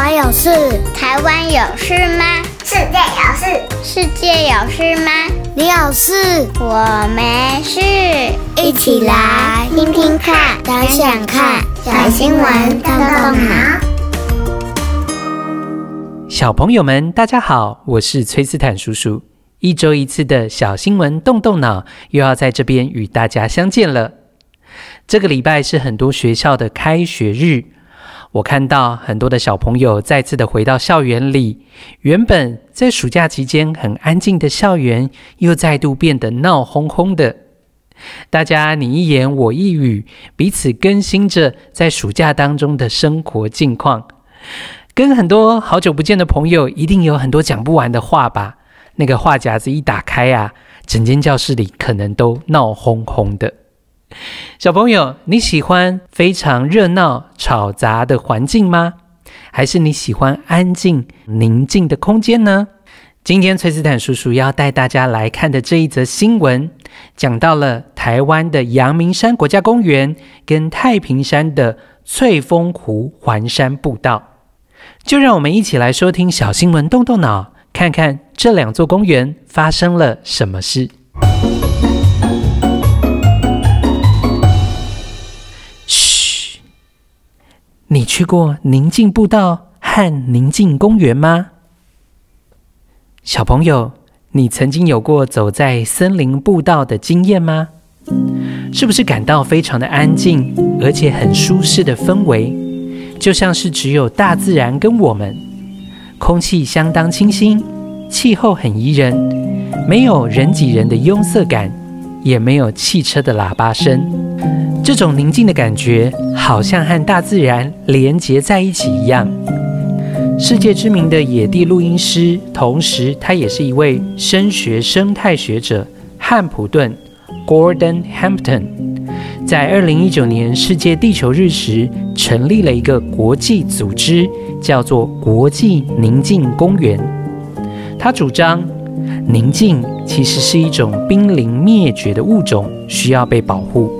我有事，台湾有事吗？世界有事，世界有事吗？你有事，我没事。一起来听听看，想想看，小新闻动动脑。小朋友们，大家好，我是崔斯坦叔叔。一周一次的小新闻动动脑，又要在这边与大家相见了。这个礼拜是很多学校的开学日，我看到很多的小朋友再次的回到校园里，原本在暑假期间很安静的校园，又再度变得闹哄哄的。大家你一言我一语，彼此更新着在暑假当中的生活近况。跟很多好久不见的朋友，一定有很多讲不完的话吧？那个话匣子一打开啊，整间教室里可能都闹哄哄的。小朋友，你喜欢非常热闹、吵杂的环境吗？还是你喜欢安静、宁静的空间呢？今天崔斯坦叔叔要带大家来看的这一则新闻，讲到了台湾的阳明山国家公园跟太平山的翠峰湖环山步道。就让我们一起来收听小新闻，动动脑，看看这两座公园发生了什么事。你去过宁静步道和宁静公园吗？小朋友，你曾经有过走在森林步道的经验吗？是不是感到非常的安静，而且很舒适的氛围，就像是只有大自然跟我们，空气相当清新，气候很宜人，没有人挤人的拥塞感，也没有汽车的喇叭声。这种宁静的感觉，好像和大自然连结在一起一样。世界知名的野地录音师，同时他也是一位声学生态学者，汉普顿 （Gordon Hampton） 在二零一九年世界地球日时，成立了一个国际组织，叫做国际宁静公园。他主张，宁静其实是一种濒临灭绝的物种，需要被保护。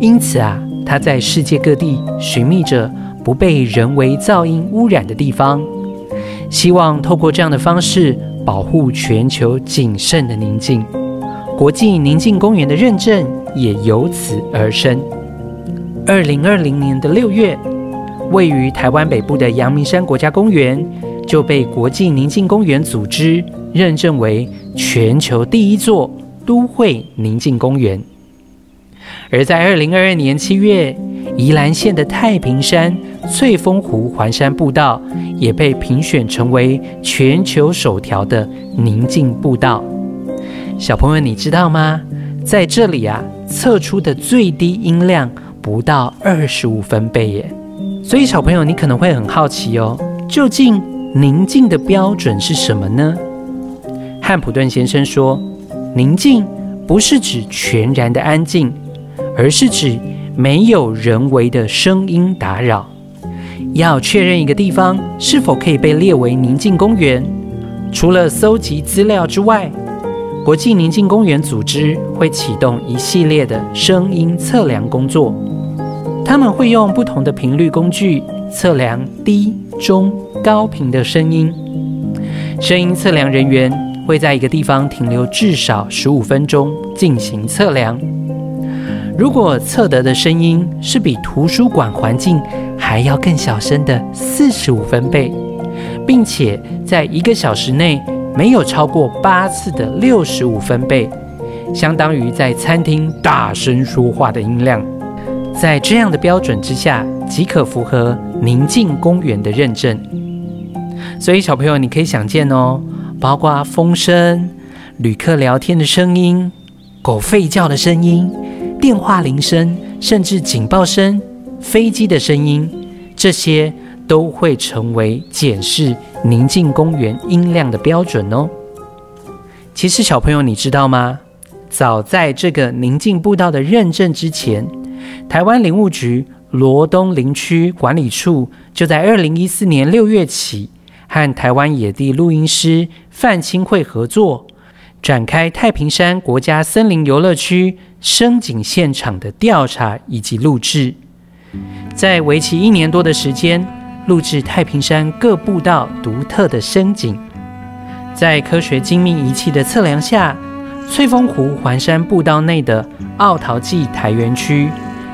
因此啊，他在世界各地寻觅着不被人为噪音污染的地方，希望透过这样的方式保护全球仅剩的宁静。国际宁静公园的认证也由此而生。二零二零年的六月，位于台湾北部的阳明山国家公园就被国际宁静公园组织认证为全球第一座都会宁静公园。而在二零二二年七月，宜兰县的太平山翠峰湖环山步道也被评选成为全球首条的宁静步道。小朋友，你知道吗？在这里啊，测出的最低音量不到二十五分贝耶。所以，小朋友，你可能会很好奇哦，究竟宁静的标准是什么呢？汉普顿先生说，宁静不是指全然的安静。而是指没有人为的声音打扰。要确认一个地方是否可以被列为宁静公园，除了搜集资料之外，国际宁静公园组织会启动一系列的声音测量工作。他们会用不同的频率工具测量低、中、高频的声音。声音测量人员会在一个地方停留至少十五分钟进行测量。如果测得的声音是比图书馆环境还要更小声的四十五分贝，并且在一个小时内没有超过八次的六十五分贝，相当于在餐厅大声说话的音量，在这样的标准之下，即可符合宁静公园的认证。所以小朋友，你可以想见哦，包括风声、旅客聊天的声音、狗吠叫的声音。电话铃声，甚至警报声、飞机的声音，这些都会成为检视宁静公园音量的标准哦。其实，小朋友，你知道吗？早在这个宁静步道的认证之前，台湾林务局罗东林区管理处就在二零一四年六月起，和台湾野地录音师范清慧合作。展开太平山国家森林游乐区声景现场的调查以及录制，在为期一年多的时间，录制太平山各步道独特的声景。在科学精密仪器的测量下，翠峰湖环山步道内的奥陶纪台园区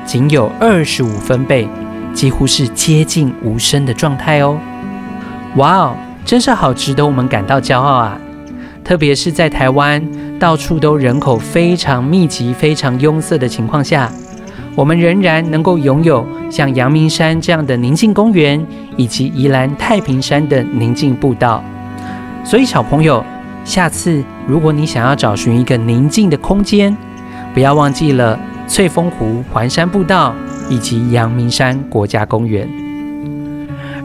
仅有二十五分贝，几乎是接近无声的状态哦。哇哦，真是好值得我们感到骄傲啊！特别是在台湾到处都人口非常密集、非常拥塞的情况下，我们仍然能够拥有像阳明山这样的宁静公园，以及宜兰太平山的宁静步道。所以，小朋友，下次如果你想要找寻一个宁静的空间，不要忘记了翠峰湖环山步道以及阳明山国家公园。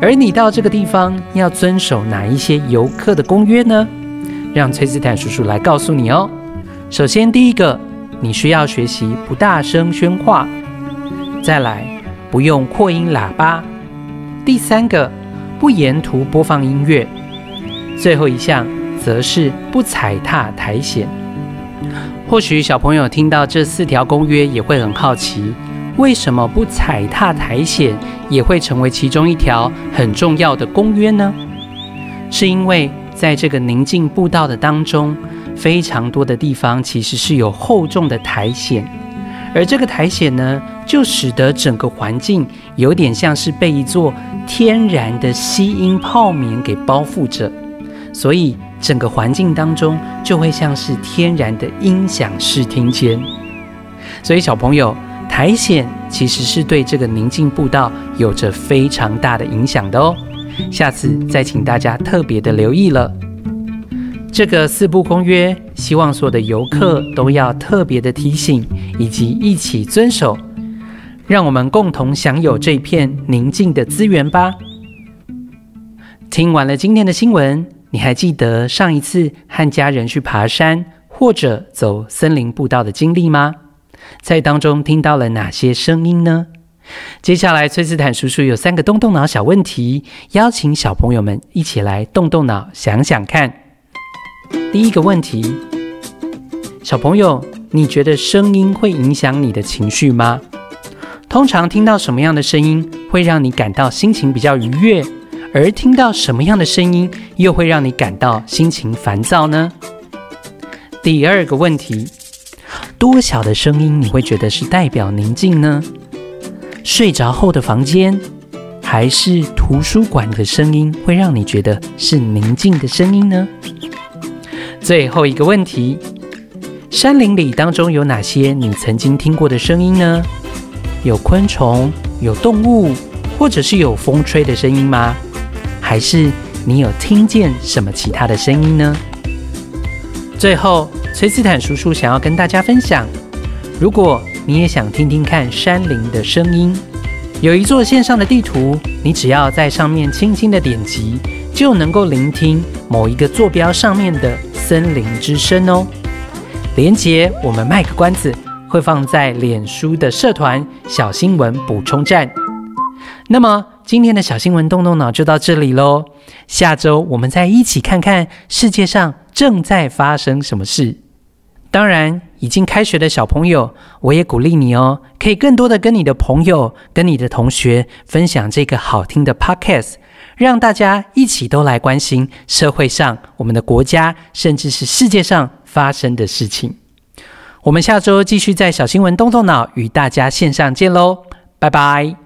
而你到这个地方要遵守哪一些游客的公约呢？让崔斯坦叔叔来告诉你哦。首先，第一个，你需要学习不大声喧哗；再来，不用扩音喇叭；第三个，不沿途播放音乐；最后一项，则是不踩踏苔藓。或许小朋友听到这四条公约也会很好奇，为什么不踩踏苔藓也会成为其中一条很重要的公约呢？是因为，在这个宁静步道的当中，非常多的地方其实是有厚重的苔藓，而这个苔藓呢，就使得整个环境有点像是被一座天然的吸音泡棉给包覆着，所以整个环境当中就会像是天然的音响视听间。所以小朋友，苔藓其实是对这个宁静步道有着非常大的影响的哦。下次再请大家特别的留意了。这个四步公约，希望所有的游客都要特别的提醒，以及一起遵守，让我们共同享有这片宁静的资源吧。听完了今天的新闻，你还记得上一次和家人去爬山或者走森林步道的经历吗？在当中听到了哪些声音呢？接下来，崔斯坦叔叔有三个动动脑小问题，邀请小朋友们一起来动动脑，想想看。第一个问题，小朋友，你觉得声音会影响你的情绪吗？通常听到什么样的声音会让你感到心情比较愉悦，而听到什么样的声音又会让你感到心情烦躁呢？第二个问题，多小的声音你会觉得是代表宁静呢？睡着后的房间，还是图书馆的声音会让你觉得是宁静的声音呢？最后一个问题，山林里当中有哪些你曾经听过的声音呢？有昆虫、有动物，或者是有风吹的声音吗？还是你有听见什么其他的声音呢？最后，崔斯坦叔叔想要跟大家分享，如果你也想听听看山林的声音？有一座线上的地图，你只要在上面轻轻的点击，就能够聆听某一个坐标上面的森林之声哦。连接我们卖个关子，会放在脸书的社团小新闻补充站。那么今天的小新闻动动脑就到这里喽，下周我们再一起看看世界上正在发生什么事。当然，已经开学的小朋友，我也鼓励你哦，可以更多的跟你的朋友、跟你的同学分享这个好听的 Podcast，让大家一起都来关心社会上、我们的国家，甚至是世界上发生的事情。我们下周继续在小新闻动动脑与大家线上见喽，拜拜。